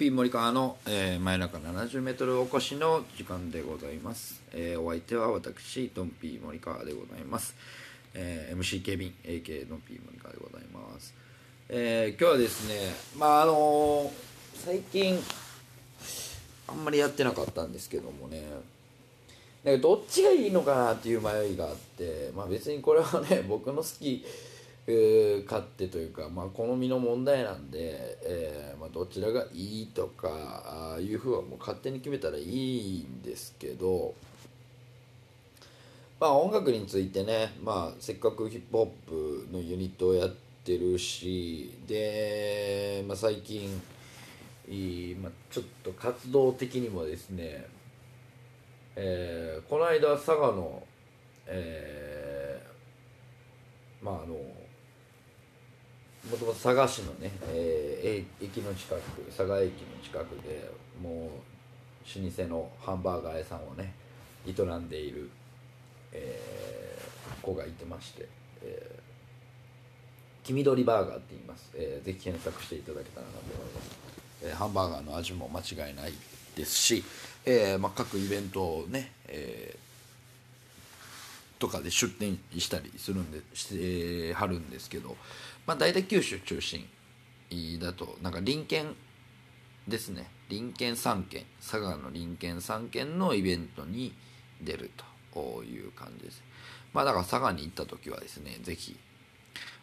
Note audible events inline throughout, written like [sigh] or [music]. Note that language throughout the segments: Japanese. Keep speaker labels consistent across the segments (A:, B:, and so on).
A: ドライン 70m スター前中 70m 起こし
B: ドンピー森川の、えー、真夜中 70m おこしの時間でございます、えーお相手は私ドンピー森川でございます、えー MC ケビン AK ドンピー森川でございます、えー今日はですねまああのー最近あんまりやってなかったんですけどもね。なんかどっちがいいのかなっていう迷いがあって、まあ、別にこれはね僕の好きえー勝手というか、まあ、好みの問題なんで、えーまあ、どちらがいいとかいうふうはもう勝手に決めたらいいんですけど、まあ、音楽についてね、まあ、せっかくヒップホップのユニットをやってるしで、まあ、最近ま、ちょっと活動的にもですね、えーこの間佐賀の、えまああのもともと佐賀市のね、えー駅の近く佐賀駅の近くでもう老舗のハンバーガー屋さんをね営んでいる、えー子がいてまして、えー黄緑バーガーって言います、えーぜひ検索していただけたらなと思います、えーハンバーガーの味も間違いないですし、えーまあ、各イベントをね、えーとかで出店したりするんでしてはるんですけど、まあ、大体九州中心だとなんか隣県ですね。隣県3県佐賀の隣県3県のイベントに出るという感じです。まあだから佐賀に行った時はですねぜひ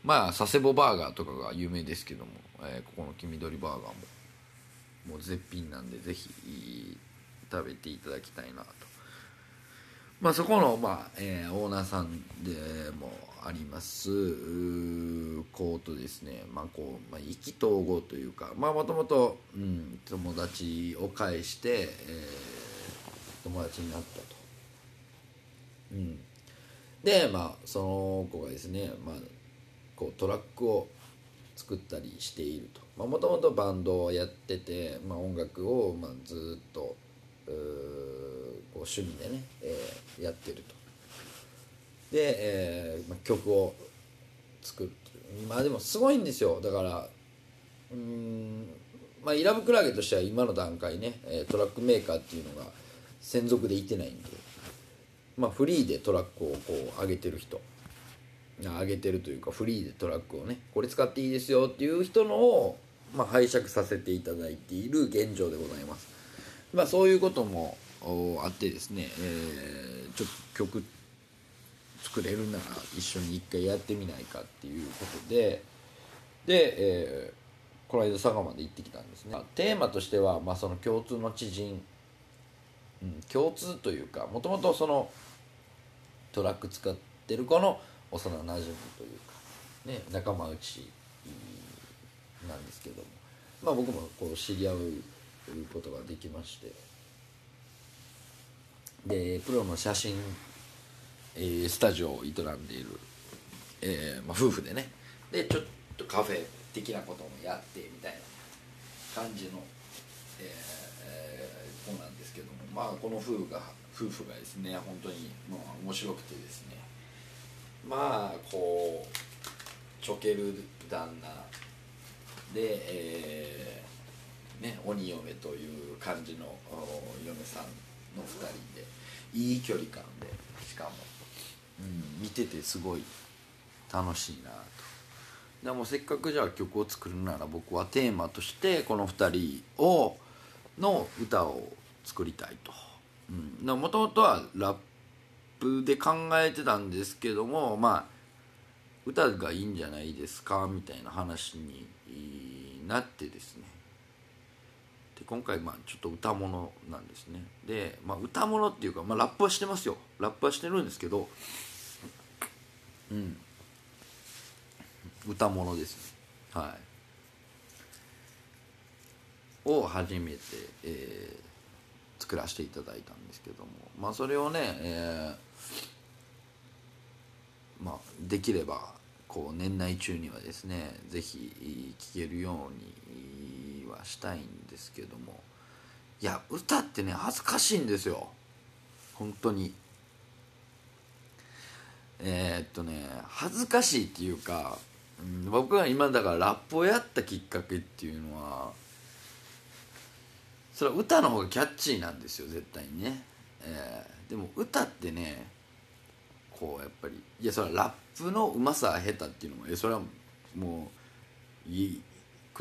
B: まあ佐世保バーガーとかが有名ですけども、えーここの黄緑バーガーももう絶品なんでぜひ食べていただきたいなと。まあ、そこの、まあえーオーナーさんでもありますこうとですね、まあこうまあ、意気投合というかもともと友達を介して、えー友達になったと。うん、でまあその子がですね、まあ、こうトラックを作ったりしているともともとバンドをやってて、まあ、音楽を、まあ、ずっとうーこう趣味でね、えーやってると。で、えーまあ、曲を作る。まあでもすごいんですよ。だからうんまあイラブクラゲとしては今の段階ねトラックメーカーっていうのが専属でいてないんでまあフリーでトラックをこう上げてる人。上げてるというかフリーでトラックをねこれ使っていいですよっていう人のを、まあ、拝借させていただいている現状でございます。まあそういうこともあってですね、えーちょっと曲作れるなら一緒に一回やってみないかっていうことでで、えーこの間佐賀まで行ってきたんですね。テーマとしては、まあ、その共通の知人、うん、共通というかもともとそのトラック使ってる子の幼なじみというか、ね、仲間内なんですけども、まあ、僕もこう知り合うことができまして。でプロの写真、えースタジオを営んでいる、えーまあ、夫婦でね。でちょっとカフェ的なこともやってみたいな感じの、えーえー子なんですけども。まあこの夫婦が夫婦がですね本当にまあ面白くてですね。まあこうちょける旦那で、えーね、鬼嫁という感じの嫁さんの2人で。いい距離感でしかも、うん、見ててすごい楽しいなと。でもせっかくじゃあ曲を作るなら僕はテーマとしてこの2人をの歌を作りたいと。もともとはラップで考えてたんですけどもまあ歌がいいんじゃないですかみたいな話になってですね。今回まあちょっと歌物なんですね。で、まあ、歌物っていうか、まあ、ラップはしてますよ。ラップはしてるんですけどうん。歌物ですね。はい。を初めて、えー、作らせていただいたんですけども。まあそれをね、えー、まあできればこう年内中にはですね是非聴けるようにはしたいんですけども。いや歌ってね恥ずかしいんですよ。本当に。えー、っとね恥ずかしいっていうか、うん、僕が今だからラップをやったきっかけっていうのはそれは歌の方がキャッチーなんですよ絶対にね、えー、でも歌ってねこうやっぱりいやそれはラップのうまさ下手っていうのもえそれはもういい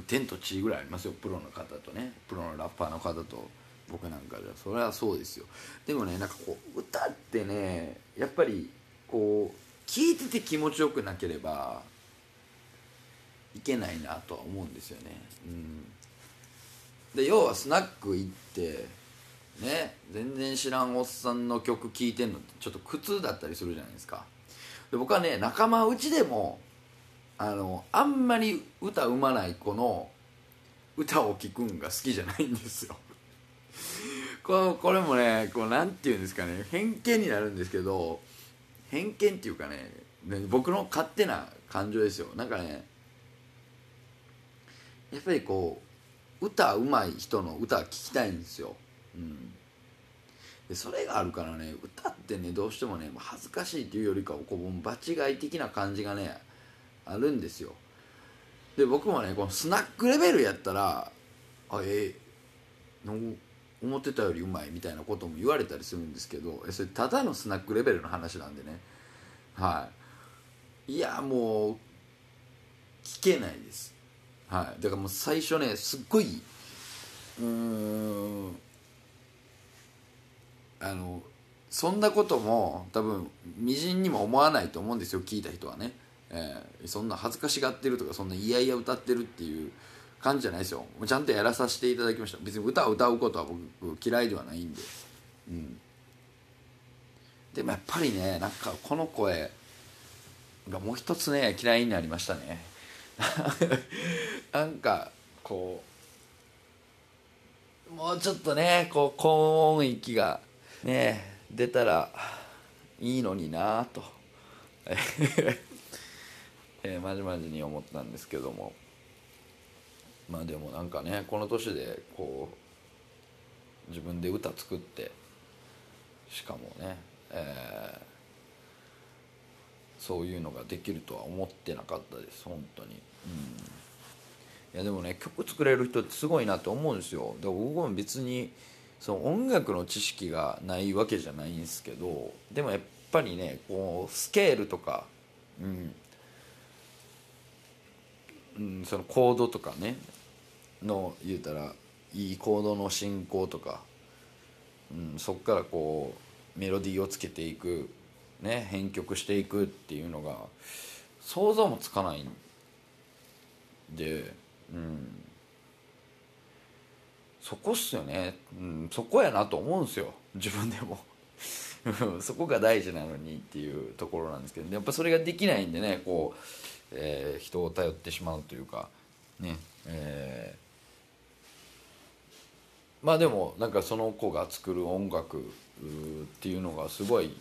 B: 天と地ぐらいありますよ。プロの方とね。プロのラッパーの方と。僕なんかじゃ。それはそうですよ。でもねなんかこう歌ってねやっぱりこう聞いてて気持ちよくなければいけないなとは思うんですよね。うん、で要はスナック行ってね全然知らんおっさんの曲聴いてんのってちょっと苦痛だったりするじゃないですか。で僕はね仲間内でもあのあんまり歌うまない子の歌を聴くんが好きじゃないんですよ。[laughs] このこれもねこうなんて言うんですかね。偏見になるんですけど偏見っていうかね僕の勝手な感情ですよ。なんかねやっぱりこう歌うまい人の歌聴きたいんですよ、うん、でそれがあるからね歌ってねどうしてもね恥ずかしいっていうよりかはこう場違い的な感じがねあるんですよ。で僕もねこのスナックレベルやったらあええー、思ってたよりうまいみたいなことも言われたりするんですけどそれただのスナックレベルの話なんでね。はい。いやもう聞けないです。はい。だからもう最初ねすっごいうーんあのそんなことも多分みじんにも思わないと思うんですよ聞いた人はね、えー、そんな恥ずかしがってるとかそんないやいや歌ってるっていう感じじゃないですよ。ちゃんとやらさせていただきました。別に歌を歌うことは僕嫌いではないんで。うん。でもやっぱりねなんかこの声がもう一つね嫌いになりましたね。[laughs] なんかこうもうちょっとねこう高音域がね出たらいいのになぁと。えー、まじまじに思ったんですけども。まあでもなんかねこの年でこう自分で歌作ってしかもね、えー、そういうのができるとは思ってなかったです本当に、うん、いやでもね曲作れる人ってすごいなって思うんですよ。だから僕も別にその音楽の知識がないわけじゃないんですけどでもやっぱりねこうスケールとか、うんうん、そのコードとかねの言うたらいいコードの進行とか、うん、そこからこうメロディーをつけていく、ね、編曲していくっていうのが想像もつかないんで、うん、そこっすよね、うん、そこやなと思うんすよ。自分でも。そこが大事なのにっていうところなんですけどやっぱそれができないんでねこう、えー、人を頼ってしまうというかねえー。まあでもなんかその子が作る音楽っていうのがすごい、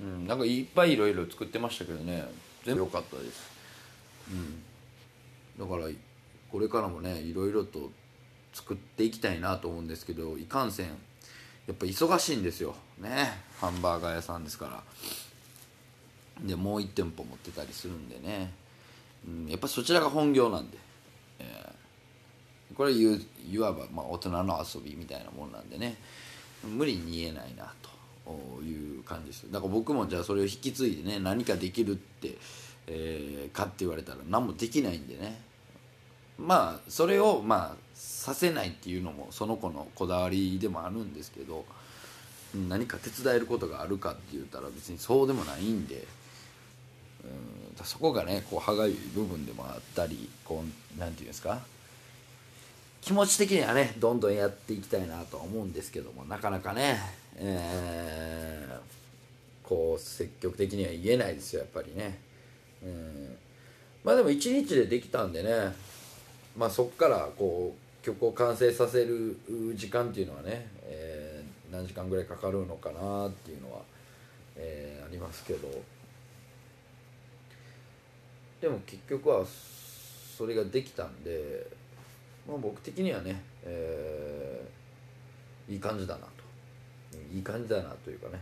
B: うん、なんかいっぱいいろいろ作ってましたけどね全部良かったです、うん、だからこれからもねいろいろと作っていきたいなと思うんですけどいかんせんやっぱ忙しいんですよ。ね。ハンバーガー屋さんですから。でもう1店舗持ってたりするんでね、うん、やっぱそちらが本業なんで。えこれいわばまあ大人の遊びみたいなもんなんでね。無理に言えないなと。いう感じです。だから僕もじゃあそれを引き継いでね何かできるって、えー、かって言われたら何もできないんでね。まあそれをまあさせないっていうのもその子のこだわりでもあるんですけど何か手伝えることがあるかって言ったら別にそうでもないんでうんそこがねこう歯がゆい部分でもあったりこう何て言うんですか気持ち的にはねどんどんやっていきたいなとは思うんですけどもなかなかね、えー、こう積極的には言えないですよやっぱりね、うん、まあでも1日でできたんでねまあ、そこからこう曲を完成させる時間っていうのはね、えー何時間ぐらいかかるのかなっていうのは、えーありますけど。でも結局はそれができたんで、まあ、僕的にはね、えーいい感じだなと。いい感じだなというかね、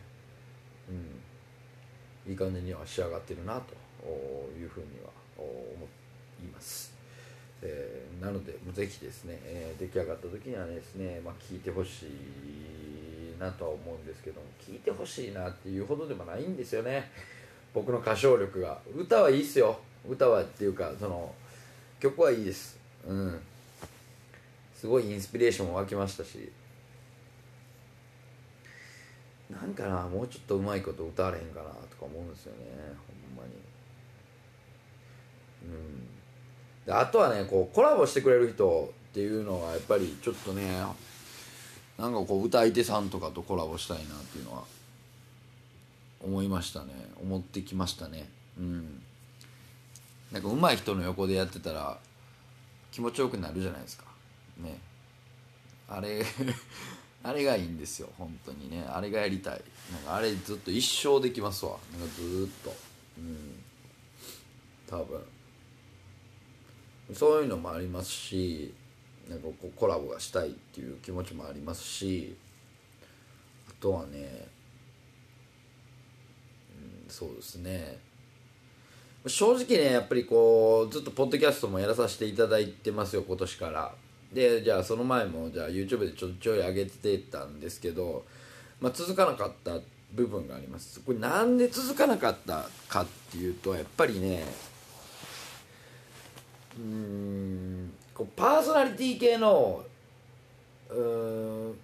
B: うん、いい感じには仕上がってるなというふうには思います。えーなのでぜひですね、えー出来上がった時にはですね、まあ、聞いてほしいなとは思うんですけども聞いてほしいなっていうほどでもないんですよね。僕の歌唱力が。歌はいいっすよ。歌はっていうかその曲はいいです。うん。すごいインスピレーションも湧きましたし。なんかなもうちょっとうまいこと歌われへんかなとか思うんですよねほんまに。うん。あとはねこうコラボしてくれる人っていうのはやっぱりちょっとねなんかこう歌い手さんとかとコラボしたいなっていうのは思いましたね。思ってきましたね。うん。なんか上手い人の横でやってたら気持ちよくなるじゃないですか。ね。あれ [laughs] あれがいいんですよ。本当にね。あれがやりたい。なんかあれずっと一生できますわ。なんかずーっと。うん。多分。そういうのもありますしなんかこうコラボがしたいっていう気持ちもありますしあとはね、うん、そうですね。正直ねやっぱりこうずっとポッドキャストもやらさせていただいてますよ今年から。でじゃあその前もじゃあ YouTube でちょちょい上げてたんですけど、まあ、続かなかった部分があります。これなんで続かなかったかっていうとやっぱりねうん。こうパーソナリティ系のうん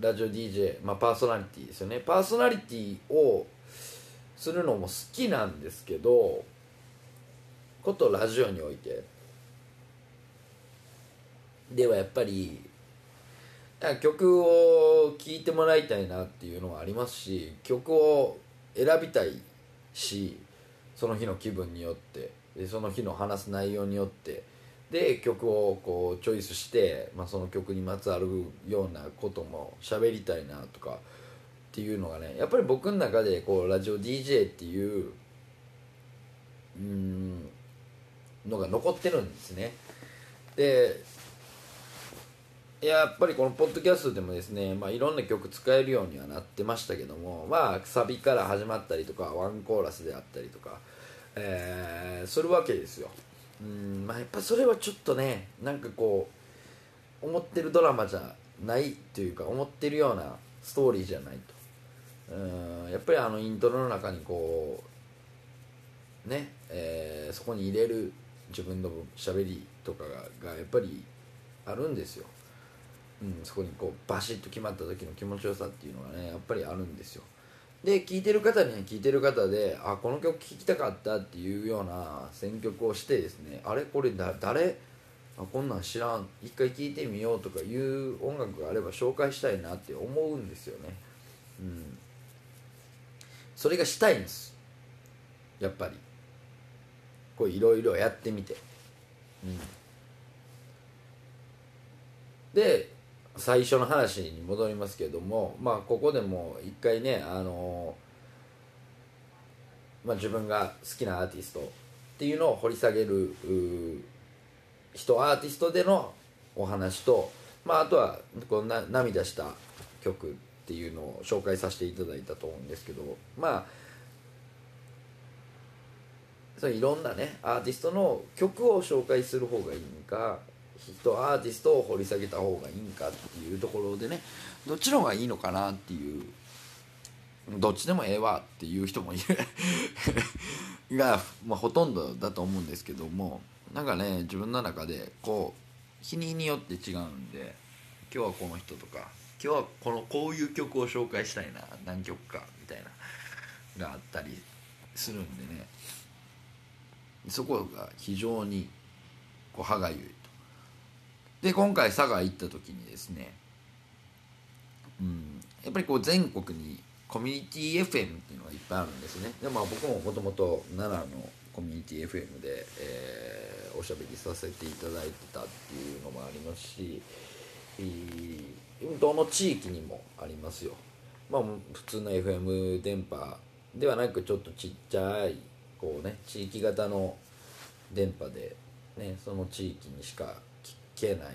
B: ラジオ DJ、まあ、パーソナリティですよね。パーソナリティをするのも好きなんですけどことラジオにおいて。ではやっぱり曲を聴いてもらいたいなっていうのはありますし曲を選びたいしその日の気分によって。でその日の話す内容によってで曲をこうチョイスして、まあ、その曲にまつわるようなことも喋りたいなとかっていうのがねやっぱり僕の中でこうラジオ DJ っていううんのが残ってるんですね。でやっぱりこのポッドキャストでもですね、まあ、いろんな曲使えるようにはなってましたけどもまあサビから始まったりとかワンコーラスであったりとか、えーするわけですよ。うんまあやっぱそれはちょっとねなんかこう思ってるドラマじゃないというか思ってるようなストーリーじゃないと。うんやっぱりあのイントロの中にこうね、えーそこに入れる自分の喋りとかががやっぱりあるんですよ。うん、そこにこうバシッと決まった時の気持ちよさっていうのがねやっぱりあるんですよ。で聴いてる方には聴いてる方であこの曲聴きたかったっていうような選曲をしてですねあれこれだ誰？あこんなん知らん。一回聴いてみようとかいう音楽があれば紹介したいなって思うんですよね。うん。それがしたいんです。やっぱり。こういろいろやってみて。うん。で最初の話に戻りますけどもまあここでも一回ねあのまあ、自分が好きなアーティストっていうのを掘り下げる人アーティストでのお話と、まあ、あとはこうな涙した曲っていうのを紹介させていただいたと思うんですけどまあそれいろんなねアーティストの曲を紹介する方がいいんか人アーティストを掘り下げた方がいいんかっていうところでねどっちの方がいいのかなっていうどっちでもええわっていう人もいる。[laughs] が、まあ、ほとんどだと思うんですけどもなんかね自分の中でこう日に日によって違うんで今日はこの人とか今日はこのこういう曲を紹介したいな何曲かみたいながあったりするんでねそこが非常にこう歯がゆい。で今回佐賀行った時にですねうんやっぱりこう全国にコミュニティ FM っていうのがいっぱいあるんですね。でまあ僕ももともと奈良のコミュニティ FM で、えーおしゃべりさせていただいてたっていうのもありますしえどの地域にもありますよ。まあ普通の FM 電波ではなくちょっとちっちゃいこうね地域型の電波でねその地域にしかけないっ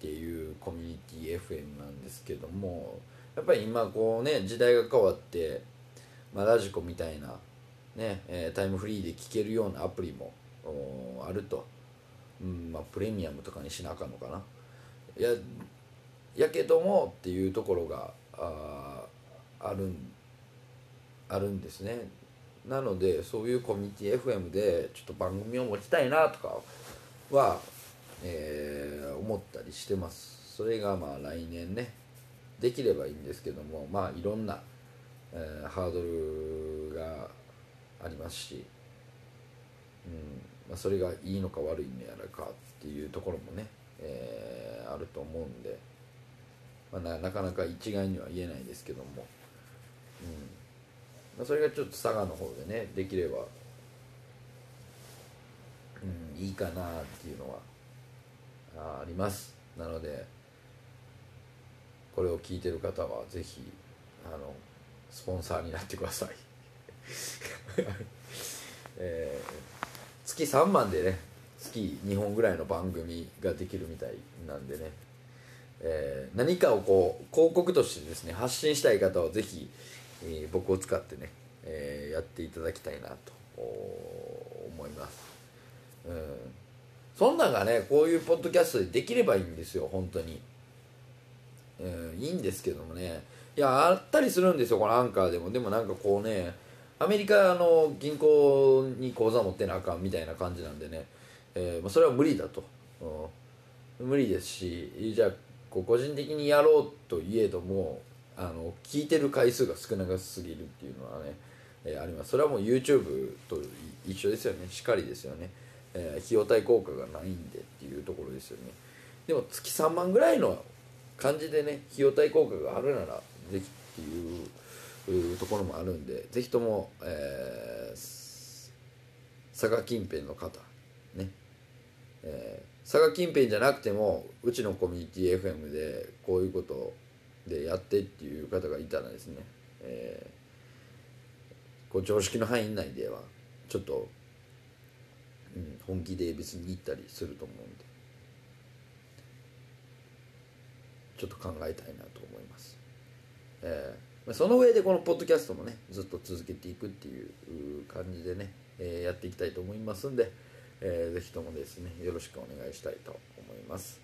B: ていうコミュニティ FM なんですけどもやっぱり今こうね時代が変わって、まあ、ラジコみたいなね、えー、タイムフリーで聴けるようなアプリもあると、うんまあ、プレミアムとかにしなあかんのかな。ややけどもっていうところがああるんあるんですね。なのでそういうコミュニティ FM でちょっと番組を持ちたいなとかは、えー、思ったりしてます。それがまあ来年ね。できればいいんですけどもまあいろんな、えー、ハードルがありますし、うんまあ、それがいいのか悪いのやらかっていうところもね、えー、あると思うんで、まあ、なかなか一概には言えないですけども、うんまあ、それがちょっと佐賀の方でねできれば、うん、いいかなっていうのはああります。なのでこれを聞いてる方はぜひあのスポンサーになってください。[laughs] えー、月3万でね月2本ぐらいの番組ができるみたいなんでね、えー、何かをこう広告としてですね発信したい方はぜひ、えー、僕を使ってね、えー、やっていただきたいなと思います、うん、そんなんがねこういうポッドキャストでできればいいんですよ本当に、うん、いいんですけどもね。いやあったりするんですよこのアンカーでも。でもなんかこうねアメリカの銀行に口座持ってなあかんみたいな感じなんでね、えーまあ、それは無理だと、うん、無理ですしじゃあこう個人的にやろうといえどもあの聞いてる回数が少なすぎるっていうのはね、えー、あります。それはもう YouTube と一緒ですよね。しっかりですよね、えー、費用対効果がないんでっていうところですよね。でも月3万ぐらいの感じでね費用対効果があるならぜひっていういうところもあるんでぜひとも、えー、佐賀近辺の方ね、えー、佐賀近辺じゃなくてもうちのコミュニティ FM でこういうことでやってっていう方がいたらですね、えー、こう常識の範囲内ではちょっと、うん、本気で別に行ったりすると思うんで。ちょっと考えたいなと思います。えーその上でこのポッドキャストもねずっと続けていくっていう感じでね、えー、やっていきたいと思いますんで、えー、ぜひともですねよろしくお願いしたいと思います、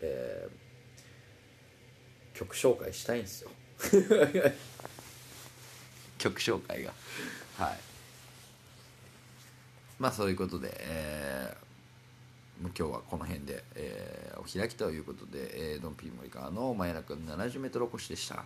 B: えー、曲紹介したいんですよ。[laughs] 曲紹介が。はい。まあそういうことで、えー、今日はこの辺で、えー、お開きということで、えー、ドンピーモリカーの真夜中 70m 越しでした。